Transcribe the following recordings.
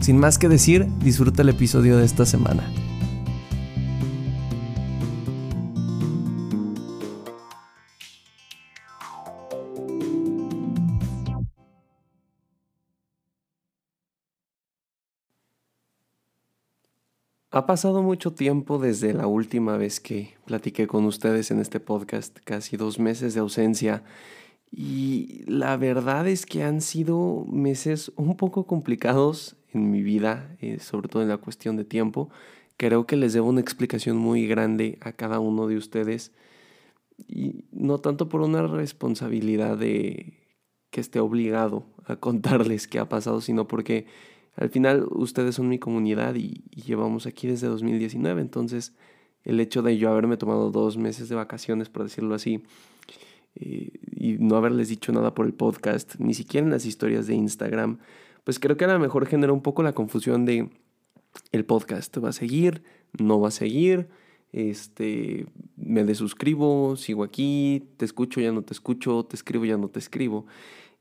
Sin más que decir, disfruta el episodio de esta semana. Ha pasado mucho tiempo desde la última vez que platiqué con ustedes en este podcast, casi dos meses de ausencia, y la verdad es que han sido meses un poco complicados en mi vida, eh, sobre todo en la cuestión de tiempo. Creo que les debo una explicación muy grande a cada uno de ustedes y no tanto por una responsabilidad de que esté obligado a contarles qué ha pasado, sino porque al final ustedes son mi comunidad y, llevamos aquí desde 2019, entonces el hecho de yo haberme tomado dos meses de vacaciones, por decirlo así, eh, y no haberles dicho nada por el podcast, ni siquiera en las historias de Instagram, pues creo que a lo mejor genera un poco la confusión de el podcast va a seguir, no va a seguir, este, me desuscribo, sigo aquí, te escucho, ya no te escucho, te escribo, ya no te escribo.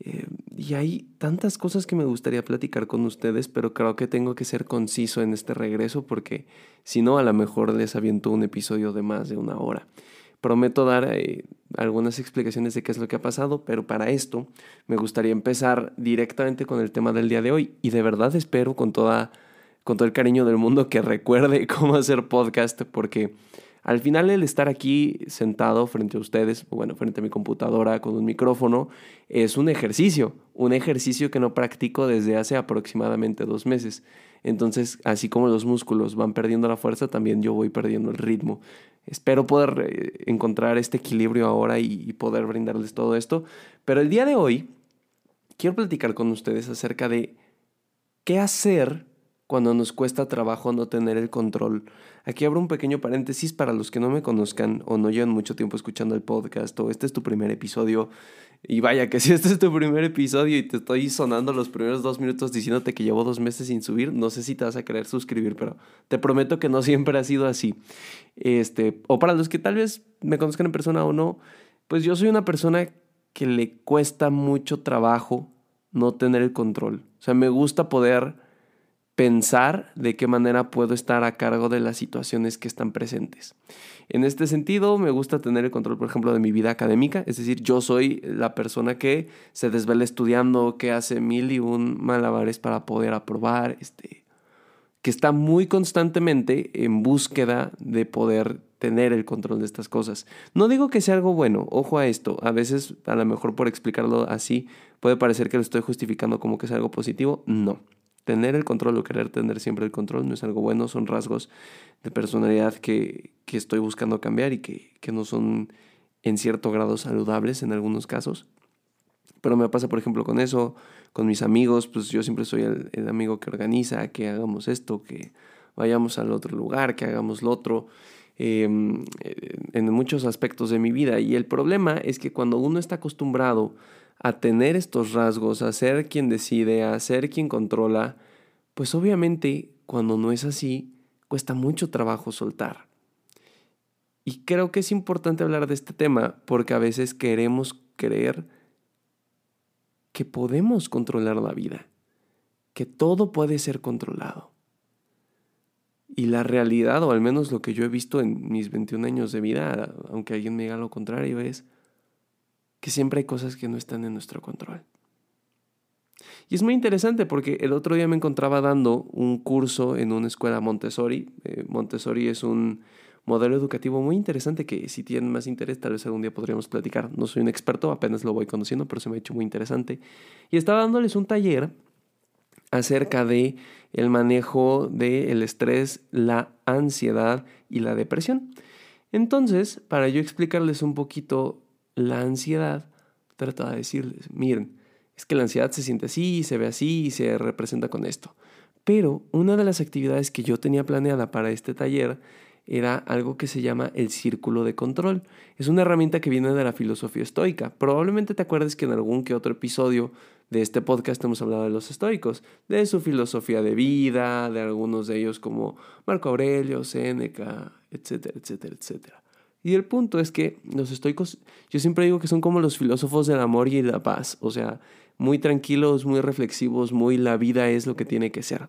Eh, y hay tantas cosas que me gustaría platicar con ustedes, pero creo que tengo que ser conciso en este regreso porque si no, a lo mejor les aviento un episodio de más de una hora. Prometo dar eh, algunas explicaciones de qué es lo que ha pasado, pero para esto me gustaría empezar directamente con el tema del día de hoy. Y de verdad espero con, toda, con todo el cariño del mundo que recuerde cómo hacer podcast porque al final el estar aquí sentado frente a ustedes, bueno, frente a mi computadora con un micrófono, es un ejercicio, un ejercicio que no practico desde hace aproximadamente dos meses. Entonces, así como los músculos van perdiendo la fuerza, también yo voy perdiendo el ritmo. Espero poder eh, encontrar este equilibrio ahora y, poder brindarles todo esto. Pero el día de hoy quiero platicar con ustedes acerca de qué hacer cuando nos cuesta trabajo no tener el control. Aquí abro un pequeño paréntesis para los que no me conozcan o no llevan mucho tiempo escuchando el podcast o este es tu primer episodio. Y vaya que si este es tu primer episodio y te estoy sonando los primeros dos minutos diciéndote que llevo dos meses sin subir, no sé si te vas a querer suscribir, pero te prometo que no siempre ha sido así. Este, o para los que tal vez me conozcan en persona o no, pues yo soy una persona que le cuesta mucho trabajo no tener el control. O sea, me gusta poder pensar de qué manera puedo estar a cargo de las situaciones que están presentes. En este sentido, me gusta tener el control, por ejemplo, de mi vida académica, es decir, yo soy la persona que se desvela estudiando, que hace mil y un malabares para poder aprobar, este, que está muy constantemente en búsqueda de poder tener el control de estas cosas. No digo que sea algo bueno, ojo a esto, a veces a lo mejor por explicarlo así puede parecer que lo estoy justificando como que es algo positivo, no. Tener el control o querer tener siempre el control no es algo bueno, son rasgos de personalidad que, estoy buscando cambiar y que, no son en cierto grado saludables en algunos casos. Pero me pasa, por ejemplo, con eso, con mis amigos, pues yo siempre soy el, amigo que organiza, que hagamos esto, que vayamos al otro lugar, que hagamos lo otro, em, en muchos aspectos de mi vida. Y el problema es que cuando uno está acostumbrado a tener estos rasgos, a ser quien decide, a ser quien controla, pues obviamente cuando no es así, cuesta mucho trabajo soltar. Y creo que es importante hablar de este tema porque a veces queremos creer que podemos controlar la vida, que todo puede ser controlado. Y la realidad, o al menos lo que yo he visto en mis 21 años de vida, aunque alguien me diga lo contrario, es que siempre hay cosas que no están en nuestro control. Y es muy interesante porque el otro día me encontraba dando un curso en una escuela Montessori. Eh, Montessori es un modelo educativo muy interesante que si tienen más interés tal vez algún día podríamos platicar. No soy un experto, apenas lo voy conociendo, pero se me ha hecho muy interesante. Y estaba dándoles un taller acerca de el manejo del estrés, la ansiedad y la depresión. Entonces, para yo explicarles un poquito la ansiedad, trata de decirles, miren, es que la ansiedad se siente así, se ve así y se representa con esto. Pero una de las actividades que yo tenía planeada para este taller era algo que se llama el círculo de control. Es una herramienta que viene de la filosofía estoica. Probablemente te acuerdes que en algún que otro episodio de este podcast hemos hablado de los estoicos, de su filosofía de vida, de algunos de ellos como Marco Aurelio, Séneca, etcétera, etcétera, etcétera. Y el punto es que los estoicos, yo siempre digo que son como los filósofos del amor y la paz, o sea, muy tranquilos, muy reflexivos, muy la vida es lo que tiene que ser.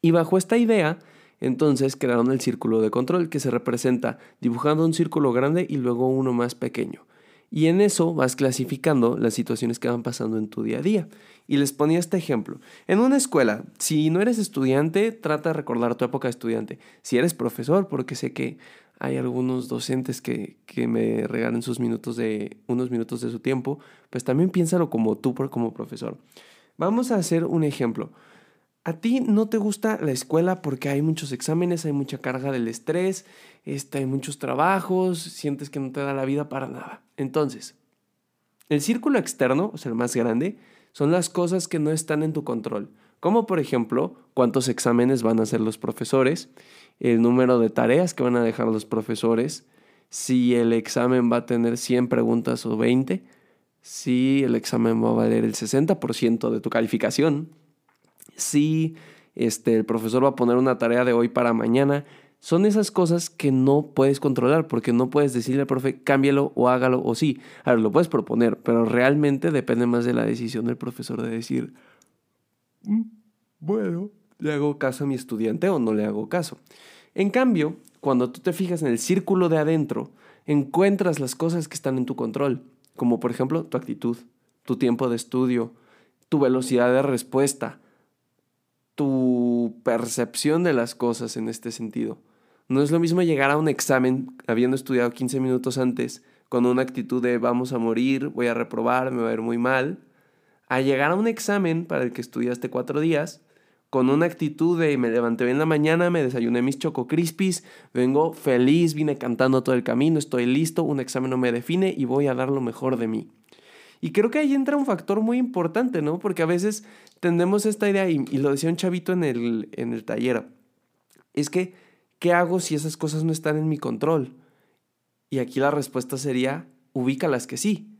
Y bajo esta idea, entonces crearon el círculo de control que se representa dibujando un círculo grande y luego uno más pequeño. Y en eso vas clasificando las situaciones que van pasando en tu día a día. Y les ponía este ejemplo. En una escuela, si no eres estudiante, trata de recordar tu época de estudiante. Si eres profesor, porque sé que hay algunos docentes que, que me regalen sus minutos de, unos minutos de su tiempo, pues también piénsalo como tú como profesor. Vamos a hacer un ejemplo. A ti no te gusta la escuela porque hay muchos exámenes, hay mucha carga del estrés, este, hay muchos trabajos, sientes que no te da la vida para nada. Entonces, el círculo externo, o sea, el más grande, son las cosas que no están en tu control, como por ejemplo cuántos exámenes van a hacer los profesores, el número de tareas que van a dejar los profesores, si el examen va a tener 100 preguntas o 20, si el examen va a valer el 60% de tu calificación, si este, el profesor va a poner una tarea de hoy para mañana. Son esas cosas que no puedes controlar porque no puedes decirle al profe cámbialo o hágalo o sí. A ver, lo puedes proponer, pero realmente depende más de la decisión del profesor de decir, mm, bueno, le hago caso a mi estudiante o no le hago caso. En cambio, cuando tú te fijas en el círculo de adentro, encuentras las cosas que están en tu control, como por ejemplo tu actitud, tu tiempo de estudio, tu velocidad de respuesta, tu percepción de las cosas en este sentido. No es lo mismo llegar a un examen habiendo estudiado 15 minutos antes con una actitud de vamos a morir, voy a reprobar, me va a ir muy mal, a llegar a un examen para el que estudiaste cuatro días con una actitud de me levanté bien la mañana, me desayuné mis choco crispies, vengo feliz, vine cantando todo el camino, estoy listo, un examen no me define y voy a dar lo mejor de mí. Y creo que ahí entra un factor muy importante, ¿no? Porque a veces tendemos esta idea, y, lo decía un chavito en el, en el taller, es que, ¿qué hago si esas cosas no están en mi control? Y aquí la respuesta sería, ubícalas que sí.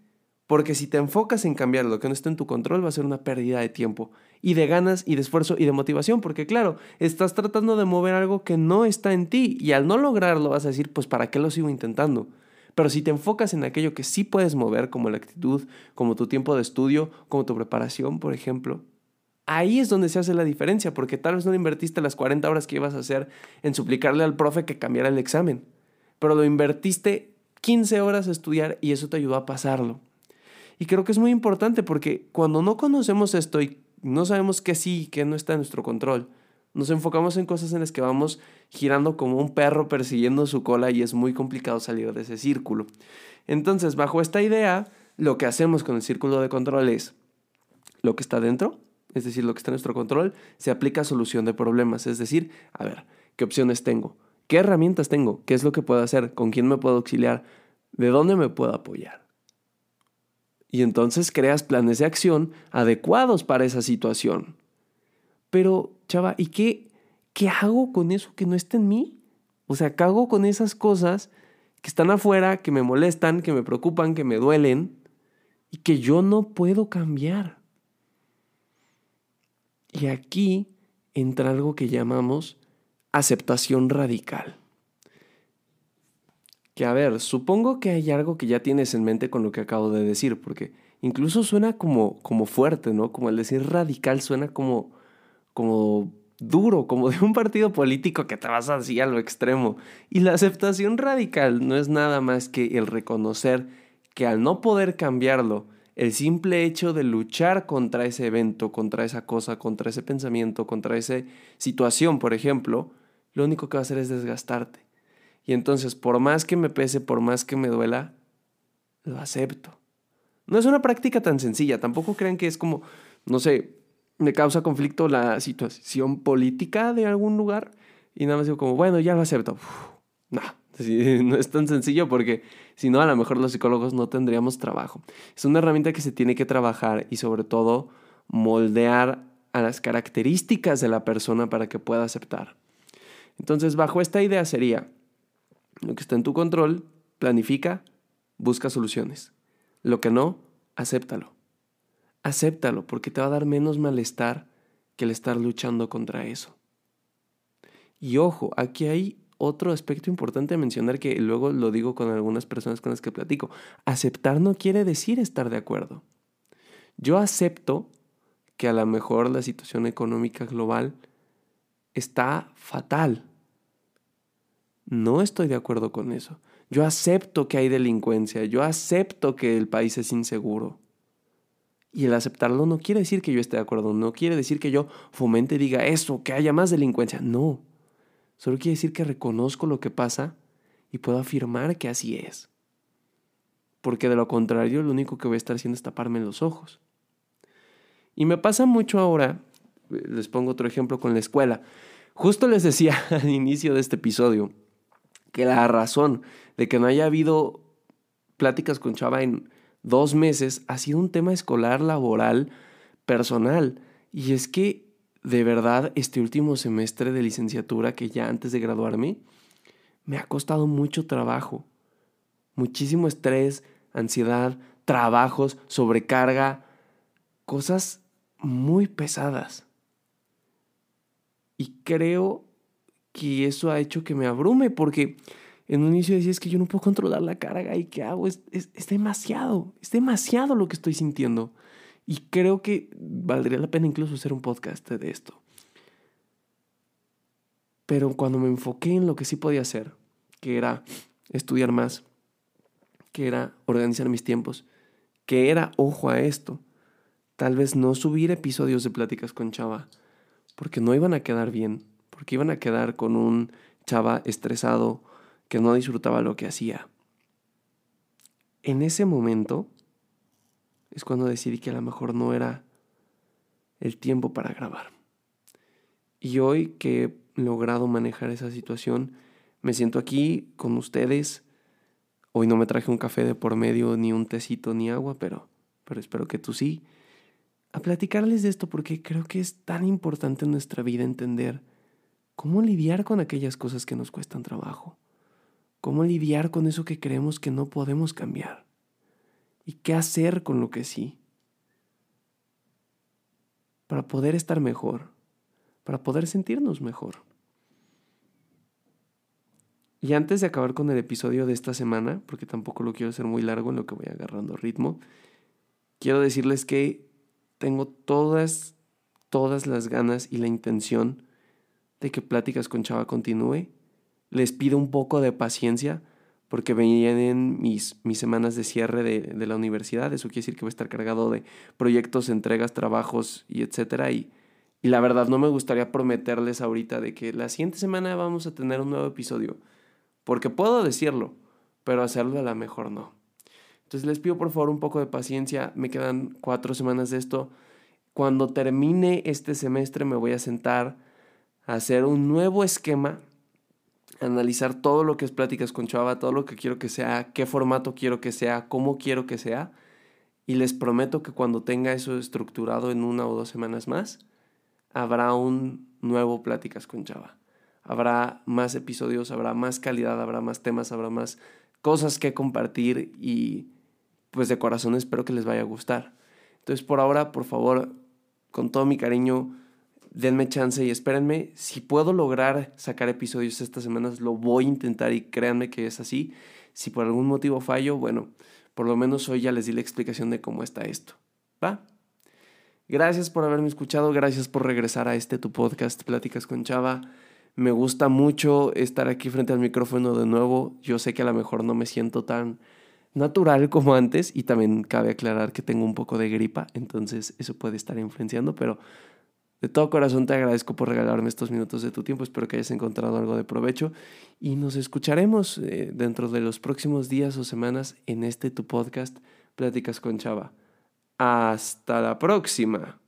Porque si te enfocas en cambiar lo que no está en tu control, va a ser una pérdida de tiempo y de ganas y de esfuerzo y de motivación. Porque claro, estás tratando de mover algo que no está en ti y al no lograrlo vas a decir, pues ¿para qué lo sigo intentando? Pero si te enfocas en aquello que sí puedes mover, como la actitud, como tu tiempo de estudio, como tu preparación, por ejemplo, ahí es donde se hace la diferencia, porque tal vez no invertiste las 40 horas que ibas a hacer en suplicarle al profe que cambiara el examen, pero lo invertiste 15 horas a estudiar y eso te ayudó a pasarlo. Y creo que es muy importante porque cuando no conocemos esto y no sabemos qué sí y qué no está en nuestro control, nos enfocamos en cosas en las que vamos girando como un perro persiguiendo su cola y es muy complicado salir de ese círculo. Entonces, bajo esta idea, lo que hacemos con el círculo de control es lo que está dentro, es decir, lo que está en nuestro control, se aplica a solución de problemas. Es decir, a ver, ¿qué opciones tengo? ¿Qué herramientas tengo? ¿Qué es lo que puedo hacer? ¿Con quién me puedo auxiliar? ¿De dónde me puedo apoyar? Y entonces creas planes de acción adecuados para esa situación. Pero, chava, ¿y qué, qué hago con eso que no está en mí? O sea, ¿qué hago con esas cosas que están afuera, que me molestan, que me preocupan, que me duelen y que yo no puedo cambiar? Y aquí entra algo que llamamos aceptación radical. Que a ver, supongo que hay algo que ya tienes en mente con lo que acabo de decir, porque incluso suena como, como fuerte, ¿no? Como el decir radical suena como como duro, como de un partido político que te vas así a lo extremo. Y la aceptación radical no es nada más que el reconocer que al no poder cambiarlo, el simple hecho de luchar contra ese evento, contra esa cosa, contra ese pensamiento, contra esa situación, por ejemplo, lo único que va a hacer es desgastarte. Y entonces, por más que me pese, por más que me duela, lo acepto. No es una práctica tan sencilla, tampoco crean que es como, no sé, me causa conflicto la situación política de algún lugar y nada más digo como, bueno, ya lo acepto. no, no es tan sencillo porque si no, a lo mejor los psicólogos no tendríamos trabajo. Es una herramienta que se tiene que trabajar y sobre todo moldear a las características de la persona para que pueda aceptar. Entonces, bajo esta idea sería, lo que está en tu control, planifica, busca soluciones. Lo que no, acéptalo. Acéptalo porque te va a dar menos malestar que el estar luchando contra eso. Y ojo, aquí hay otro aspecto importante a mencionar que luego lo digo con algunas personas con las que platico. Aceptar no quiere decir estar de acuerdo. Yo acepto que a lo mejor la situación económica global está fatal. No estoy de acuerdo con eso. Yo acepto que hay delincuencia, yo acepto que el país es inseguro. Y el aceptarlo no quiere decir que yo esté de acuerdo, no quiere decir que yo fomente y diga eso, que haya más delincuencia. No. Solo quiere decir que reconozco lo que pasa y puedo afirmar que así es. Porque de lo contrario, lo único que voy a estar haciendo es taparme los ojos. Y me pasa mucho ahora, les pongo otro ejemplo con la escuela. Justo les decía al inicio de este episodio que la razón de que no haya habido pláticas con Chava en dos meses ha sido un tema escolar, laboral, personal. Y es que, de verdad, este último semestre de licenciatura, que ya antes de graduarme, me ha costado mucho trabajo. Muchísimo estrés, ansiedad, trabajos, sobrecarga, cosas muy pesadas. Y creo que eso ha hecho que me abrume, porque en un inicio decía, es que yo no puedo controlar la carga y qué hago, es, es, es demasiado, es demasiado lo que estoy sintiendo. Y creo que valdría la pena incluso hacer un podcast de esto. Pero cuando me enfoqué en lo que sí podía hacer, que era estudiar más, que era organizar mis tiempos, que era, ojo a esto, tal vez no subir episodios de pláticas con Chava, porque no iban a quedar bien, porque iban a quedar con un Chava estresado que no disfrutaba lo que hacía. En ese momento es cuando decidí que a lo mejor no era el tiempo para grabar. Y hoy que he logrado manejar esa situación, me siento aquí con ustedes. Hoy no me traje un café de por medio, ni un tecito, ni agua, pero, pero espero que tú sí a platicarles de esto porque creo que es tan importante en nuestra vida entender cómo lidiar con aquellas cosas que nos cuestan trabajo, cómo lidiar con eso que creemos que no podemos cambiar y qué hacer con lo que sí, para poder estar mejor, para poder sentirnos mejor. Y antes de acabar con el episodio de esta semana, porque tampoco lo quiero hacer muy largo en lo que voy agarrando ritmo, quiero decirles que tengo todas, todas las ganas y la intención de que Pláticas con Chava continúe. Les pido un poco de paciencia porque vienen mis, mis semanas de cierre de, de, la universidad. Eso quiere decir que voy a estar cargado de proyectos, entregas, trabajos y etcétera. Y, y la verdad no me gustaría prometerles ahorita de que la siguiente semana vamos a tener un nuevo episodio. Porque puedo decirlo, pero hacerlo a la mejor no. Entonces les pido por favor un poco de paciencia, me quedan cuatro semanas de esto. Cuando termine este semestre me voy a sentar a hacer un nuevo esquema, analizar todo lo que es pláticas con Chava, todo lo que quiero que sea, qué formato quiero que sea, cómo quiero que sea. Y les prometo que cuando tenga eso estructurado en una o dos semanas más, habrá un nuevo Pláticas con Chava. Habrá más episodios, habrá más calidad, habrá más temas, habrá más cosas que compartir y pues de corazón espero que les vaya a gustar. Entonces por ahora, por favor, con todo mi cariño, denme chance y espérenme. Si puedo lograr sacar episodios estas semanas, lo voy a intentar y créanme que es así. Si por algún motivo fallo, bueno, por lo menos hoy ya les di la explicación de cómo está esto. ¿Va? Gracias por haberme escuchado, gracias por regresar a este tu podcast, Pláticas con Chava. Me gusta mucho estar aquí frente al micrófono de nuevo. Yo sé que a lo mejor no me siento tan natural como antes y también cabe aclarar que tengo un poco de gripa, entonces eso puede estar influenciando, pero de todo corazón te agradezco por regalarme estos minutos de tu tiempo, espero que hayas encontrado algo de provecho y nos escucharemos eh, dentro de los próximos días o semanas en este tu podcast Pláticas con Chava. Hasta la próxima.